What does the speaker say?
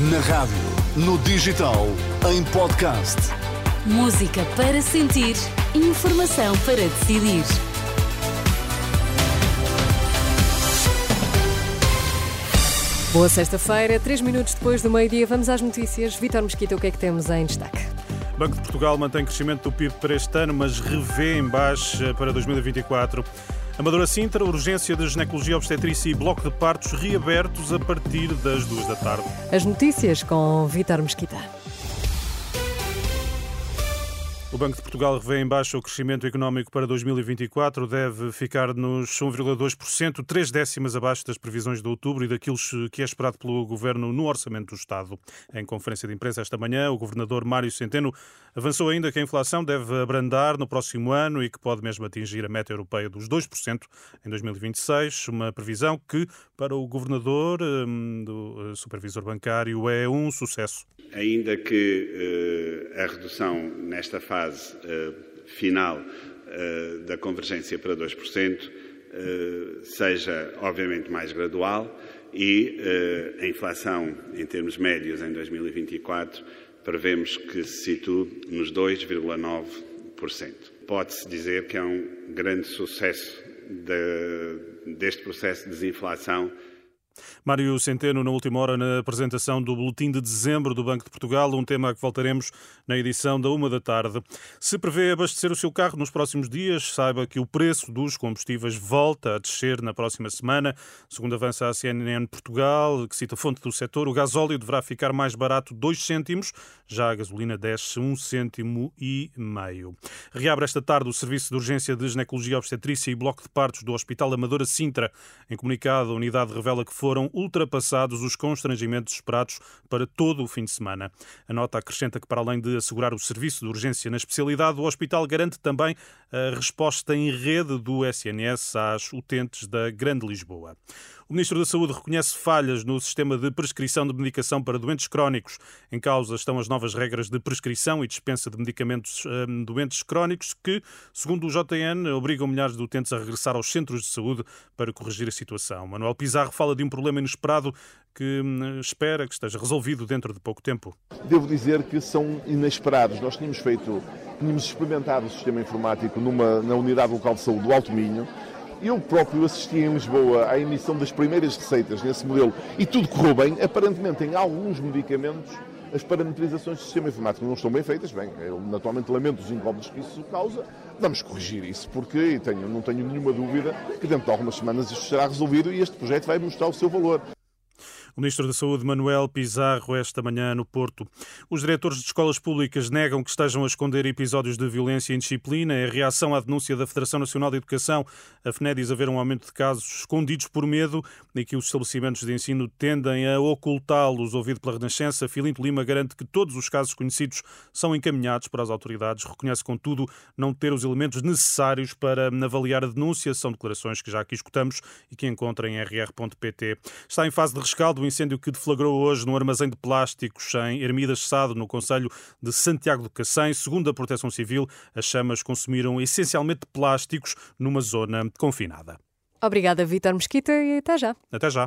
Na rádio, no digital, em podcast. Música para sentir, informação para decidir. Boa sexta-feira, três minutos depois do meio-dia, vamos às notícias. Vitor Mesquita, o que é que temos em destaque? Banco de Portugal mantém crescimento do PIB para este ano, mas revê em baixa para 2024. Amadora Sintra, urgência de ginecologia obstetrícia e bloco de partos reabertos a partir das duas da tarde. As notícias com Vitor Mesquita. O Banco de Portugal revê em baixa o crescimento económico para 2024, deve ficar nos 1,2%, três décimas abaixo das previsões de outubro e daquilo que é esperado pelo Governo no Orçamento do Estado. Em conferência de imprensa esta manhã, o Governador Mário Centeno avançou ainda que a inflação deve abrandar no próximo ano e que pode mesmo atingir a meta europeia dos 2% em 2026, uma previsão que, para o Governador hum, do eh, Supervisor Bancário, é um sucesso. Ainda que uh, a redução nesta fase fase uh, final uh, da convergência para 2% uh, eh, seja, obviamente, mais gradual e a inflação, em termos médios, em 2024, prevemos que se situe nos 2,9%. Pode-se dizer que é um grande sucesso de, deste processo de desinflação Mário Centeno, na última hora, na apresentação do Boletim de Dezembro do Banco de Portugal, um tema a que voltaremos na edição da uma da tarde. Se prevê abastecer o seu carro nos próximos dias, saiba que o preço dos combustíveis volta a descer na próxima semana. Segundo avança a CNN Portugal, que cita fonte do setor, o gasóleo deverá ficar mais barato 2 cêntimos, já a gasolina desce 1 um cêntimo e meio. Reabre esta tarde o Serviço de Urgência de Ginecologia Obstetrícia e Bloco de Partos do Hospital Amadora Sintra. Em comunicado, a unidade revela que foi foram ultrapassados os constrangimentos esperados para todo o fim de semana. A nota acrescenta que, para além de assegurar o serviço de urgência na especialidade, o hospital garante também a resposta em rede do SNS às utentes da Grande Lisboa. O Ministro da Saúde reconhece falhas no sistema de prescrição de medicação para doentes crónicos. Em causa estão as novas regras de prescrição e dispensa de medicamentos um, doentes crónicos que, segundo o JN, obrigam milhares de utentes a regressar aos centros de saúde para corrigir a situação. Manuel Pizarro fala de um problema inesperado que hum, espera que esteja resolvido dentro de pouco tempo. Devo dizer que são inesperados. Nós tínhamos feito, tínhamos experimentado o sistema informático numa, na unidade local de saúde do Alto Minho eu próprio assisti em Lisboa à emissão das primeiras receitas nesse modelo e tudo correu bem. Aparentemente, em alguns medicamentos, as parametrizações do sistema informático não estão bem feitas. Bem, eu naturalmente lamento os incómodos que isso causa. Vamos corrigir isso, porque tenho, não tenho nenhuma dúvida que dentro de algumas semanas isto será resolvido e este projeto vai mostrar o seu valor. O Ministro da Saúde, Manuel Pizarro, esta manhã no Porto. Os diretores de escolas públicas negam que estejam a esconder episódios de violência e indisciplina. A reação à denúncia da Federação Nacional de Educação. A FNE diz haver um aumento de casos escondidos por medo e que os estabelecimentos de ensino tendem a ocultá-los. Ouvido pela Renascença, Filinto Lima garante que todos os casos conhecidos são encaminhados para as autoridades. Reconhece, contudo, não ter os elementos necessários para avaliar a denúncia. São declarações que já aqui escutamos e que encontra em rr.pt. Está em fase de rescaldo incêndio que deflagrou hoje no armazém de plásticos em Ermidas Sado, no Conselho de Santiago do Cacém. Segundo a Proteção Civil, as chamas consumiram essencialmente plásticos numa zona confinada. Obrigada, Vítor Mesquita, e até já. Até já.